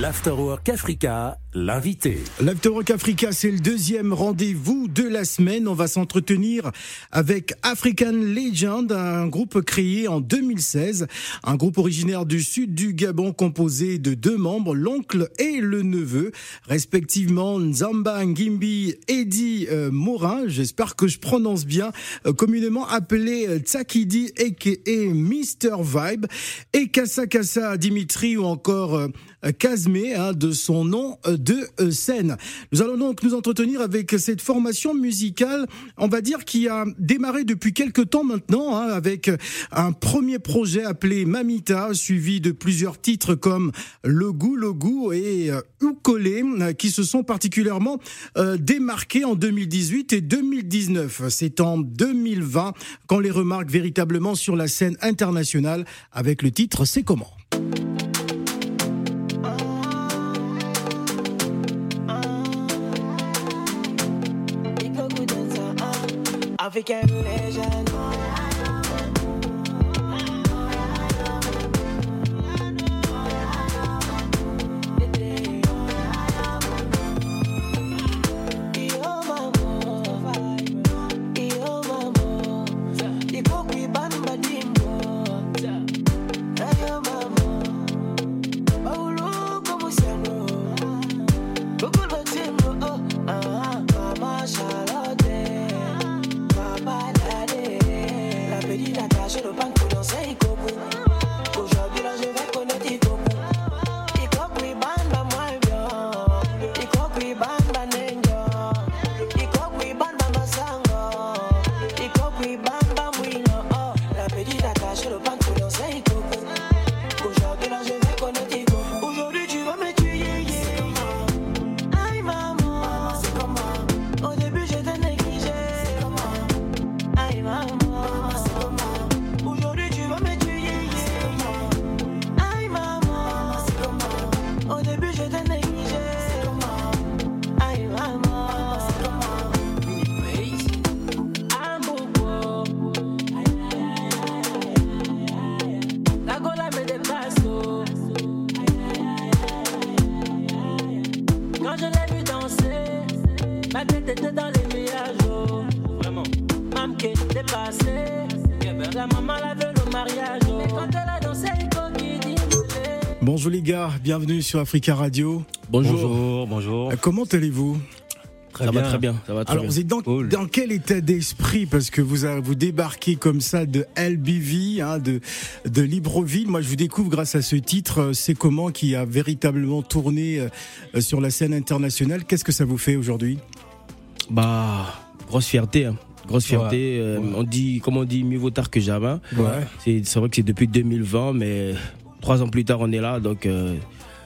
L'Afterwork Africa, l'invité. L'Afterwork Africa, c'est le deuxième rendez-vous de la semaine. On va s'entretenir avec African Legend, un groupe créé en 2016, un groupe originaire du sud du Gabon composé de deux membres, l'oncle et le neveu, respectivement Nzamba Ngimbi Eddie euh, Morin, j'espère que je prononce bien, euh, communément appelé euh, Tsakidi et Mr Vibe, et Kassa Dimitri ou encore Casmé, hein, de son nom euh, de euh, scène. Nous allons donc nous entretenir avec cette formation musicale, on va dire, qui a démarré depuis quelques temps maintenant, hein, avec un premier projet appelé Mamita, suivi de plusieurs titres comme Le goût, le goût et euh, Ukolé, qui se sont particulièrement démarqués en 2018 et 2019. C'est en 2020 qu'on les remarque véritablement sur la scène internationale avec le titre C'est comment? africaine légende. Bonjour les gars, bienvenue sur Africa Radio. Bonjour, bonjour. Euh, comment allez-vous? Très ça bien. va très bien. Ça va très Alors, bien. vous êtes dans, dans quel état d'esprit? Parce que vous, vous débarquez comme ça de LBV, hein, de, de Libreville. Moi, je vous découvre grâce à ce titre, euh, C'est comment, qui a véritablement tourné euh, sur la scène internationale. Qu'est-ce que ça vous fait aujourd'hui? Bah, grosse fierté. Hein. Grosse fierté. Ouais, euh, ouais. On dit, comme on dit, mieux vaut tard que jamais. Ouais. C'est vrai que c'est depuis 2020, mais trois ans plus tard, on est là. Donc, euh,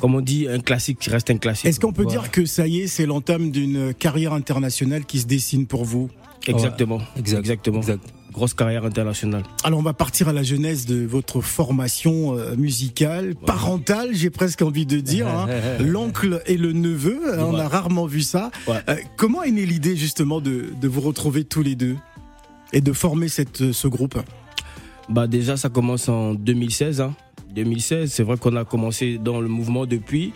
comme on dit, un classique qui reste un classique. Est-ce qu'on peut dire que ça y est, c'est l'entame d'une carrière internationale qui se dessine pour vous? Exactement. Exact. Exactement. Exact. Grosse carrière internationale. Alors on va partir à la genèse de votre formation euh, musicale, parentale, j'ai presque envie de dire. Hein. L'oncle et le neveu, on a rarement vu ça. Euh, comment est née l'idée justement de, de, vous retrouver tous les deux et de former cette, ce groupe? Bah déjà ça commence en 2016. Hein. 2016, c'est vrai qu'on a commencé dans le mouvement depuis.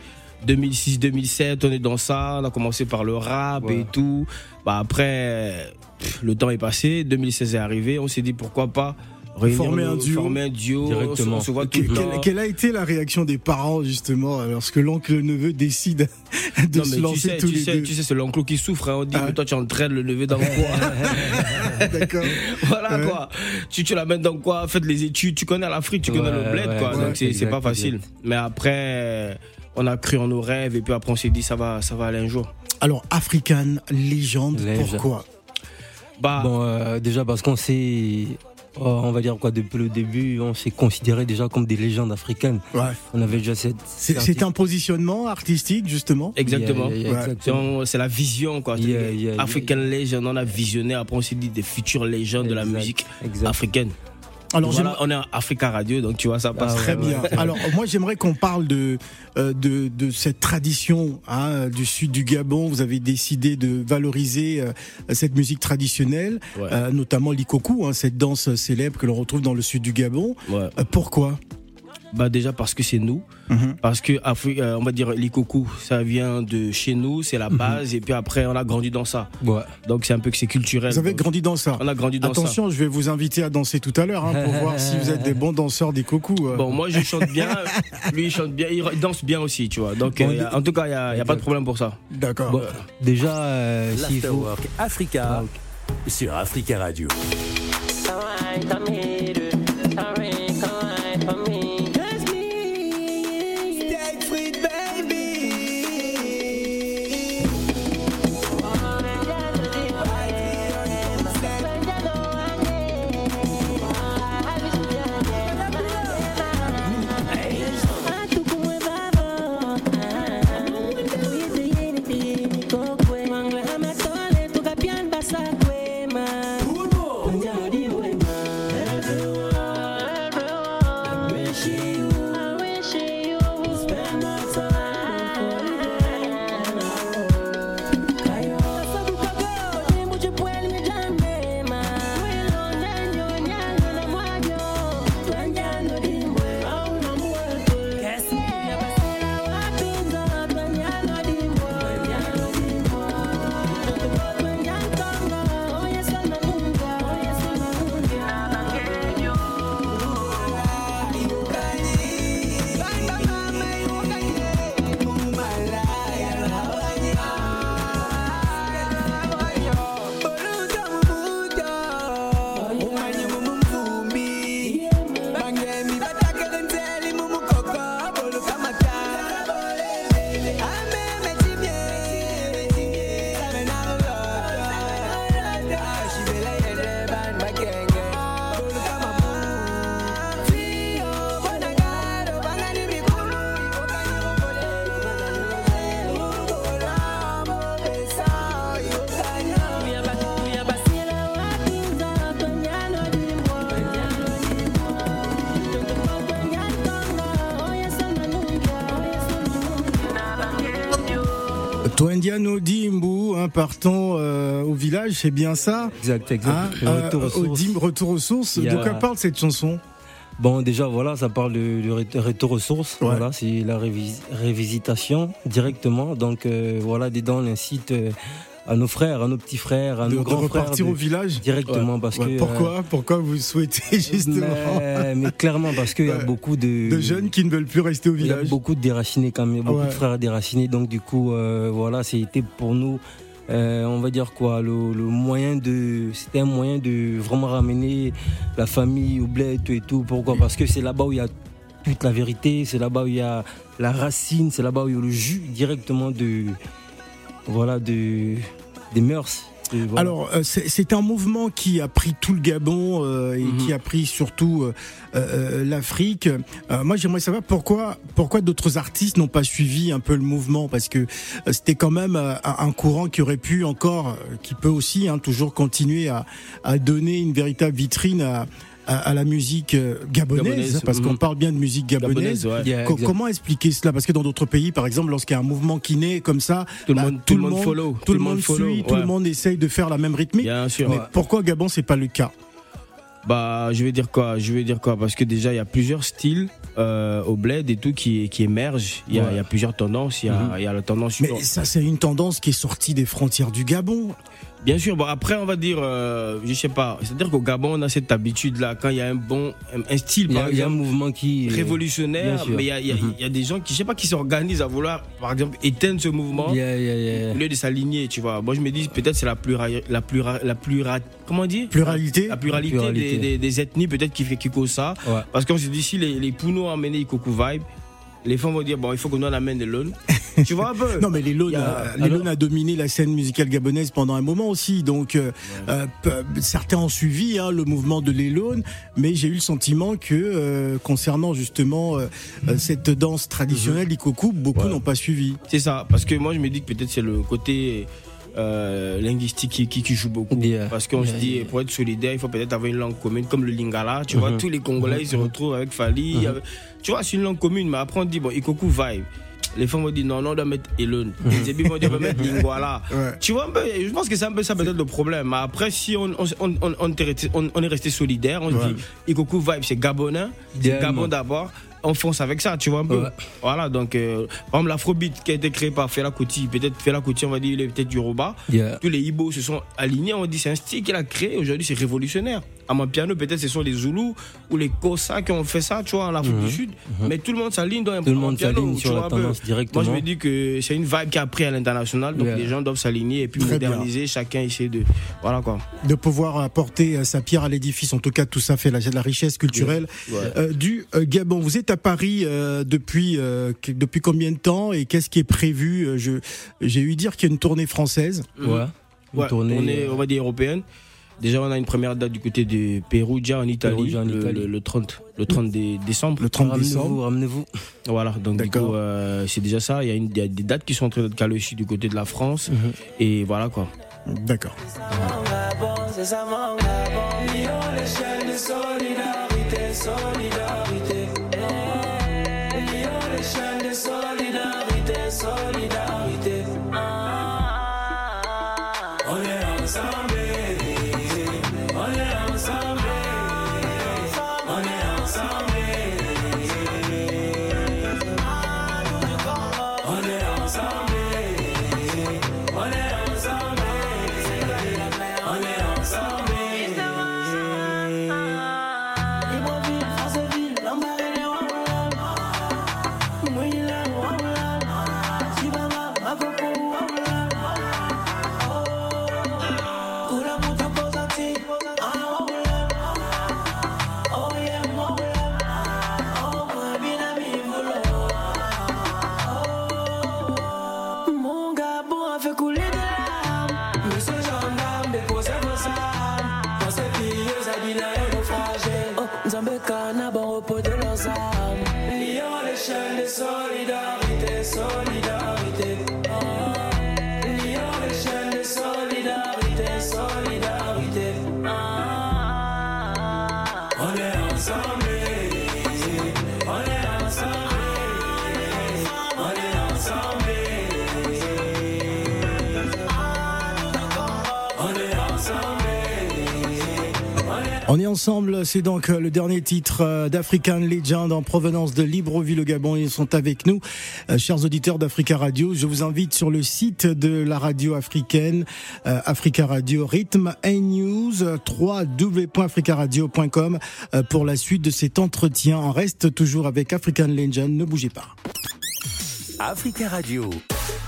2006-2007, on est dans ça, on a commencé par le rap ouais. et tout. Bah après, pff, le temps est passé, 2016 est arrivé, on s'est dit pourquoi pas former un duo, former un duo directement. On se voit quelle, quelle, quelle, a été la réaction des parents justement lorsque l'oncle et le neveu décident de non, se lancer tu sais, tous tu les sais, deux? Tu sais, c'est l'oncle qui souffre. Hein. On dit, Ah. mais toi, tu entraînes le neveu dans quoi D'accord. Voilà Ouais. quoi. Tu, tu l'amènes dans quoi? Faites les études. Tu connais l'Afrique, tu connais Ouais, le bled, ouais, quoi. ouais, Donc, c'est c'est pas facile. Mais après, on a cru en nos rêves et puis après, on s'est dit, ça va, ça va aller un jour. Alors African légende, Légende. pourquoi? Bah, Bon, euh, déjà parce qu'on s'est, oh, on va dire quoi, depuis le début, on s'est considéré déjà comme des légendes africaines. Ouais. On avait déjà cette. C'est un positionnement artistique justement. exactement. Yeah, yeah, yeah, Ouais. C'est exactement. on- C'est la vision, quoi. Yeah, C'est yeah, African Legend, on a visionné. Après, on s'est dit des futures légendes de la musique exact. africaine. Alors Voilà, on est à Africa Radio, donc tu vois, ça passe Ah Très ouais. bien. Alors moi j'aimerais qu'on parle de, euh, de de cette tradition hein, du sud du Gabon. Vous avez décidé de valoriser euh, cette musique traditionnelle, Ouais. euh, notamment l'ikoku, hein, cette danse célèbre que l'on retrouve dans le sud du Gabon. Ouais. Euh, pourquoi? Bah déjà parce que c'est nous, Mhm. parce que euh, on va dire l'ikoku, ça vient de chez nous, c'est la Mhm. base, et puis après on a grandi dans ça. Ouais. Donc c'est un peu que c'est culturel. Vous avez Donc, grandi dans ça. On a grandi dans ça. Attention, je vais vous inviter à danser tout à l'heure hein, pour voir si vous êtes des bons danseurs des cocos. euh. Bon, moi je chante bien, lui il chante bien, il danse bien aussi, tu vois. Donc Bon, euh, en tout cas, il n'y a, y a pas de problème pour ça. D'accord. Bon, déjà, euh, faut. L'Afterwork Africa sur Africa Radio. Hein, partons euh, au village, c'est bien ça Exact, exact. Hein, euh, retour aux au sources. retour aux sources. A- De quoi parle cette chanson? Bon, déjà, voilà, ça parle ré- retour aux sources. Ouais. Voilà, c'est la révis- révisitation directement. Donc, euh, voilà, dedans, on incite à nos frères, à nos petits frères, à De, nos de grands frères. repartir de- au village Directement, parce Ouais, que. euh, Pourquoi Pourquoi vous souhaitez justement mais, mais clairement, parce qu'il y a beaucoup de. de jeunes qui ne veulent plus rester au Il y a village beaucoup de déracinés quand même, beaucoup Ouais. de frères déracinés. Donc du coup, euh, voilà, c'était pour nous, euh, on va dire quoi, le, le moyen de, c'était un moyen de vraiment ramener la famille au bled tout et tout. Pourquoi? Parce que c'est là-bas où il y a toute la vérité, c'est là-bas où il y a la racine, c'est là-bas où il y a le jus directement de, voilà, de, des mœurs. Et voilà. Alors, euh, c'est un mouvement qui a pris tout le Gabon euh, et Mhm. qui a pris surtout euh, euh, l'Afrique. Euh, moi, j'aimerais savoir pourquoi, pourquoi d'autres artistes n'ont pas suivi un peu le mouvement, parce que euh, c'était quand même un courant qui aurait pu encore, qui peut aussi hein, toujours continuer à, à donner une véritable vitrine à, à, à la musique euh, gabonaise, Gabonaise, parce qu'on mhm. parle bien de musique gabonaise. Ouais. Co- comment expliquer cela? Parce que dans d'autres pays, par exemple, lorsqu'il y a un mouvement qui naît comme ça, Tout le bah, monde, tout le monde follow. tout le monde follow. suit, tout ouais. le monde essaye de faire la même rythmique. Bien sûr. Mais pourquoi Gabon c'est pas le cas? Bah, je vais dire quoi? Je vais dire quoi? Parce que déjà, il y a plusieurs styles euh, au bled et tout qui, qui émergent. Il y, a, Ouais. il y a plusieurs tendances. Il y a, Mhm. il y a la tendance Mais suivante. ça c'est une tendance qui est sortie des frontières du Gabon. Bien sûr. Bon, après, on va dire, euh, je sais pas. C'est-à-dire qu'au Gabon, on a cette habitude-là. Quand il y a un bon, un, style, il y, par a, il y a un exemple, mouvement qui est- révolutionnaire, mais il y a, il y a- il y a des gens qui, je sais pas, qui s'organisent à vouloir, par exemple, éteindre ce mouvement. Au lieu de s'aligner, tu vois. Moi, je me dis, peut-être c'est la plura, la plura, la plura, comment on dit? Pluralité. La pluralité, Pluralité. Des, des- des ethnies, peut-être qui fait qui cause ça. Ouais. Parce qu'on se dit, si les, les Pounos ont amené Ikoku Vibe, les femmes vont dire, bon, il faut qu'on en amène des lones. tu vois un peu Non mais les y a- euh, les Lones a dominé la scène musicale gabonaise pendant un moment aussi. Donc euh, euh, certains ont suivi hein, le mouvement de les Lones, mais j'ai eu le sentiment que euh, concernant justement cette danse traditionnelle l'Ikoku, beaucoup Ouais. n'ont pas suivi. C'est ça. Parce que moi, je me dis que peut-être c'est le côté euh, linguistique qui, qui, qui joue beaucoup. Yeah. Parce qu'on se dit, yeah. pour être solidaire, il faut peut-être avoir une langue commune, comme le lingala. Tu vois, Mhm. tous les Congolais ils se Mhm. retrouvent avec Fali. Mhm. avec- Tu vois, c'est une langue commune, mais après on dit, bon, Ikoku Vibe. Les femmes vont dire, non, non, on doit mettre Elon. Les Zébis vont dire, on va mettre Lingwala. Ouais. Tu vois un peu, je pense que c'est un peu ça peut-être le problème. Mais après, si on, on, est resté solidaire, on se Ouais. dit, Ikoku Vibe, c'est Gabonais, c'est. Gabon d'abord. On fonce avec ça, tu vois un peu. Ouais. Voilà, donc, euh, par exemple, l'afrobeat qui a été créé par Fela Kuti, peut-être Fela Kuti, on va dire, il est peut-être du. Yeah. Tous les Ibo se sont alignés, on dit c'est un style qu'il a créé, aujourd'hui c'est révolutionnaire. À mon piano, peut-être ce sont les Zoulous ou les Kosa qui ont fait ça, tu vois, en Afrique du Sud. Mais tout le monde s'aligne dans un Mhm. Tout le un monde s'aligne sur vois, la tendance directement. Moi, je me dis que c'est une vibe qui a pris à l'international, donc Yeah. les gens doivent s'aligner et puis Très bien. moderniser, chacun essayer de. Voilà quoi. de pouvoir apporter euh, sa pierre à l'édifice. En tout cas, tout ça fait la, la richesse culturelle euh, du euh, Gabon. Vous êtes à Paris euh, depuis euh, que- depuis combien de temps et qu'est-ce qui est prévu Euh, j'ai eu dire qu'il y a une tournée française. Ouais. Une Ouais, tournée, on est, euh, on va dire, européenne. Déjà, on a une première date du côté de Perugia en Italie, Perugia en le, Italie. le- le 30, le 30 dé- décembre. Le 30 Ramenez-vous, décembre. ramenez-vous. Voilà, donc du D'accord. coup, euh, c'est déjà ça. Il y, a une, il y a des dates qui sont en train d'être calées aussi du côté de la France. Mhm. Et voilà quoi. D'accord. mon Gabon, c'est ça L'échelle de solidarité, solidarité. On est ensemble, c'est donc euh, le dernier titre euh, d'African Legend en provenance de Libreville au Gabon. Ils sont avec nous, Euh, chers auditeurs d'Africa Radio. Je vous invite sur le site de la radio africaine, Africa Radio Rhythm and News, www.africaradio.com pour la suite de cet entretien. On reste toujours avec African Legend, ne bougez pas. Africa Radio.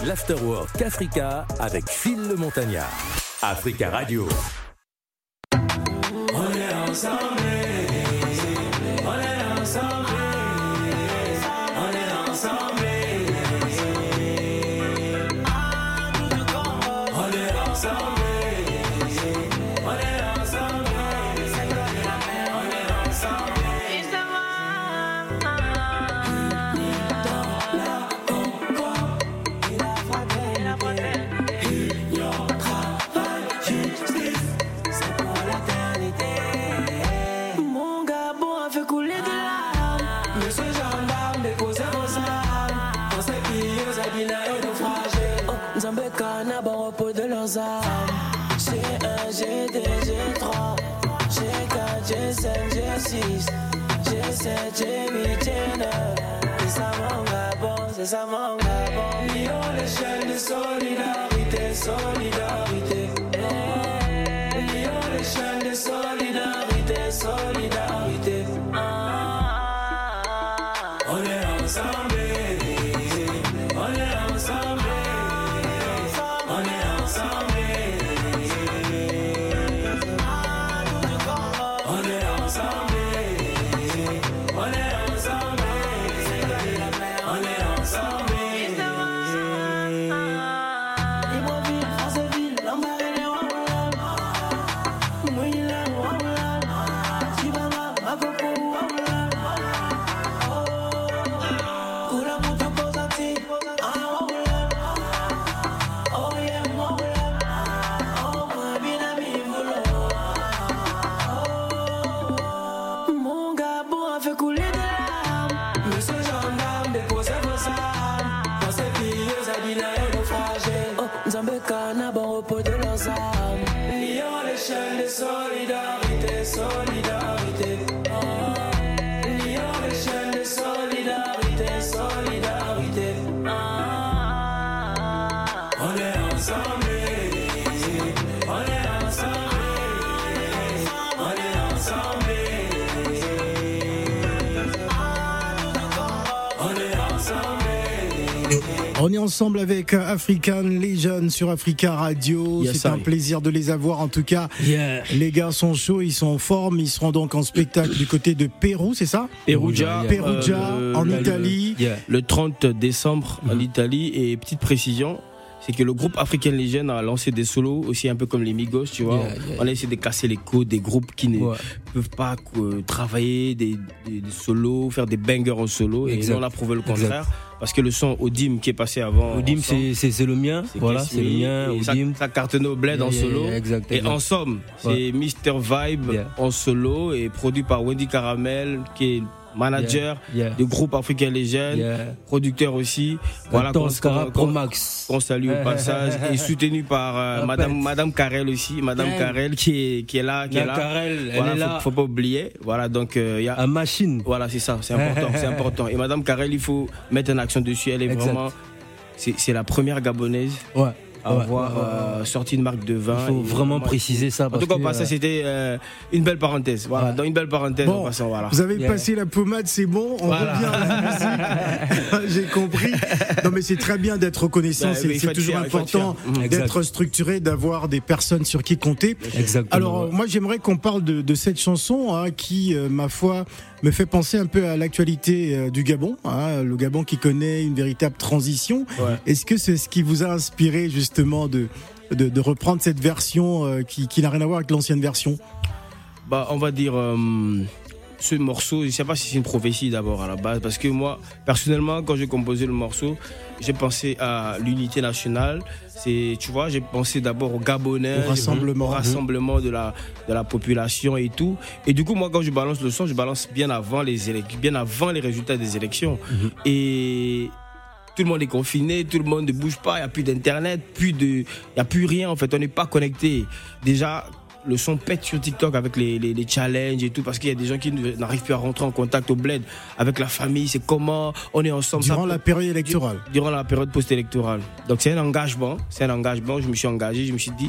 L'Afterwork Africa avec Phil le Montagnard. Africa Radio. On solidarité, solidarité. Eh, Lyon, l'échelle de solidarité, solidarité. Ah, on est ensemble. Ensemble avec African Legion sur Africa Radio. Yes, C'est un plaisir de les avoir. En tout cas, Yeah. les gars sont chauds, ils sont en forme. Ils seront donc en spectacle du côté de Pérou, c'est ça? Perugia, Perugia, euh, en le- Italie. Yeah. le 30 décembre en Italie. Et petite précision, c'est que le groupe African Legend a lancé des solos aussi un peu comme les Migos, tu vois. Yeah, yeah. On a essayé de casser les codes des groupes qui ne Ouais. peuvent pas euh, travailler des, des- des solos, faire des bangers en solo. Et nous, on a prouvé le Exact. Parce que le son Odim qui est passé avant. Odim, c'est- le mien. Voilà, c'est le mien. et ça, Odim. ça au bled en Yeah, solo. yeah, exact, Et exact. en somme, c'est Mr. Vibe Yeah. en solo et produit par Wendy Caramel, qui est manager Yeah. du groupe African Legend, Yeah. producteur aussi. Voilà, qu'on- salue au passage et soutenu par euh, Madame. Madame Carrel aussi, Madame. Carrel qui est qui est là, qui est là. Carrel, elle Voilà, est faut, là. faut pas oublier. Voilà, donc euh, il y a À machine. voilà, c'est ça, c'est important, c'est important. Et Madame Carrel, il faut mettre une action dessus. Elle est Exact. vraiment, c'est c'est la première gabonaise Ouais. Ouais, avoir ouais, euh, sorti une marque de vin. Il faut vraiment préciser ça. En tout cas, que, bah, ça euh, c'était euh, une belle parenthèse. Voilà, Ouais. dans une belle parenthèse, Bon, en passant, voilà. Vous avez Yeah. passé la pommade, c'est bon. On Voilà. revient à la musique. J'ai compris. Non, mais c'est très bien d'être reconnaissant. Ouais, c'est toujours fier, important d'être structuré, d'avoir des personnes sur qui compter. Exactement. Alors, ouais. moi, j'aimerais qu'on parle de, de cette chanson hein, qui, euh, ma foi, me fait penser un peu à l'actualité euh, du Gabon. hein, le Gabon qui connaît une véritable transition. Ouais. Est-ce que c'est ce qui vous a inspiré justement de, de, de reprendre cette version euh, qui, qui n'a rien à voir avec l'ancienne version Bah, on va dire euh, ce morceau, je sais pas si c'est une prophétie d'abord à la base, parce que moi, personnellement, quand j'ai composé le morceau, j'ai pensé à l'unité nationale. C'est, tu vois, j'ai pensé d'abord aux Gabonais, Au rassemblement. au rassemblement de la de la population et tout. Et du coup, moi, quand je balance le son, je balance bien avant les bien avant les résultats des élections. Et tout le monde est confiné, tout le monde ne bouge pas, il n'y a plus d'internet, plus de, il y a plus rien en fait, on n'est pas connecté. Déjà, le son pète sur TikTok avec les, les, les challenges et tout, parce qu'il y a des gens qui n'arrivent plus à rentrer en contact au bled avec la famille, c'est comment on est ensemble. durant Ça- la période électorale durant la période post-électorale. Donc c'est un engagement, c'est un engagement. Je me suis engagé, je me suis dit,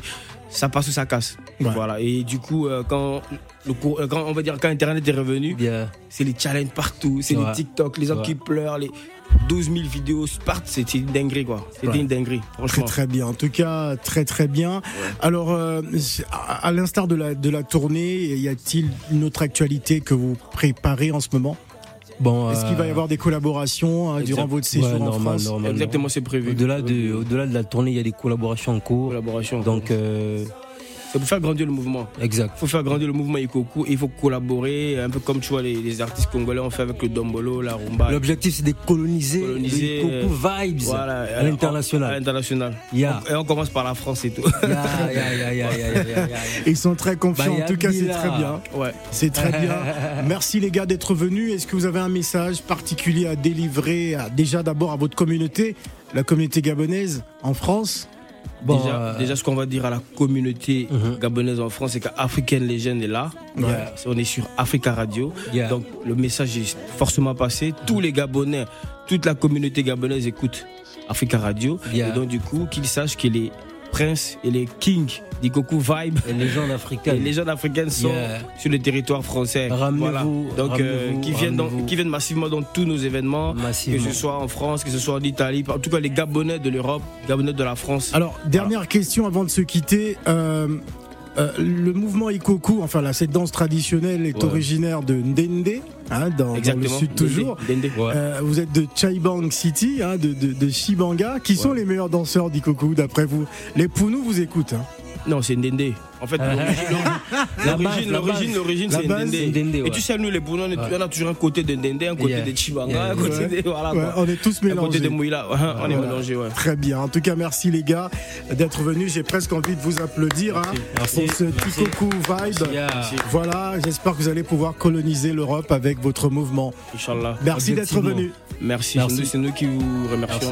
ça passe ou ça casse. Ouais. Voilà. Et du coup, euh, quand le cours- euh, quand on va dire quand Internet est revenu, Yeah. c'est les challenges partout, c'est Ouais. les TikTok, les gens Ouais. qui pleurent, les 12 000 vidéos partent, c'était une dinguerie quoi. C'était une dinguerie, Très franchement. très bien. En tout cas, très très bien. Alors, euh, à à l'instar de la de la tournée, y a-t-il une autre actualité que vous préparez en ce moment? Bon, Est-ce qu'il va y euh, avoir des collaborations hein, durant votre séjour ouais, en normal, France normal. Exactement, c'est prévu. Au-delà de, au-delà de la tournée, il y a des collaborations en cours. collaboration. Donc, euh, c'est pour faire grandir le mouvement. exact. Il faut faire grandir le mouvement Ikoku, il faut collaborer, un peu comme tu vois les, les artistes congolais ont fait avec le Dombolo, la rumba. L'objectif, c'est de coloniser, Coloniser, le Coco Vibes Voilà, à À l'international. l'international. Yeah. Et on commence par la France et tout. Ils sont très confiants. Bah, en tout cas, c'est très bien. Ouais. C'est très bien. Merci les gars d'être venus. Est-ce que vous avez un message particulier à délivrer à- déjà d'abord à votre communauté, la communauté gabonaise en France? Bon, déjà, euh, déjà, ce qu'on va dire à la communauté Mhm. gabonaise en France, c'est qu'African Legend est là. Yeah. On est sur Africa Radio. Yeah. Donc le message est forcément passé. Tous les Gabonais, toute la communauté gabonaise écoute Africa Radio. Et donc du coup, qu'ils sachent que les princes et les kings d'Ikoku Vibe, les légendes africaines. les légendes africaines sont Yeah. sur le territoire français. Ramenez-vous, Donc euh, qui, viennent dans- qui viennent massivement dans tous nos événements. Massivement. Que ce soit en France, que ce soit en Italie, en tout cas les Gabonais de l'Europe, Gabonais de la France. Alors, dernière question avant de se quitter. Euh, euh, le mouvement Ikoku, enfin là, cette danse traditionnelle est Ouais. originaire de Ndende, hein, dans, dans le sud toujours. Ouais. Euh, vous êtes de Chaibang City, hein, de, de, de Shibanga. Qui sont les meilleurs danseurs d'Ikoku d'après vous? Les Pounou vous écoutent. hein. Non, c'est Ndende. En fait, l'origine, l'origine, l'origine, c'est Ndende. Et tu sais, nous, les Bounons, on, a toujours un côté de Ndende, un côté Yeah. de Chibanga, Yeah. un côté Ouais. de. Voilà, on est tous Un côté mélangés. de Mouila. Ouais, On est mélangés, ouais. Très bien. En tout cas, merci les gars d'être venus. J'ai presque envie de vous applaudir hein, Merci. pour ce Merci. Ikoku vibe. Voilà, j'espère que vous allez pouvoir coloniser l'Europe avec votre mouvement. Inch'Allah. Merci d'être venu. Merci. Merci. C'est nous- C'est nous qui vous remercions.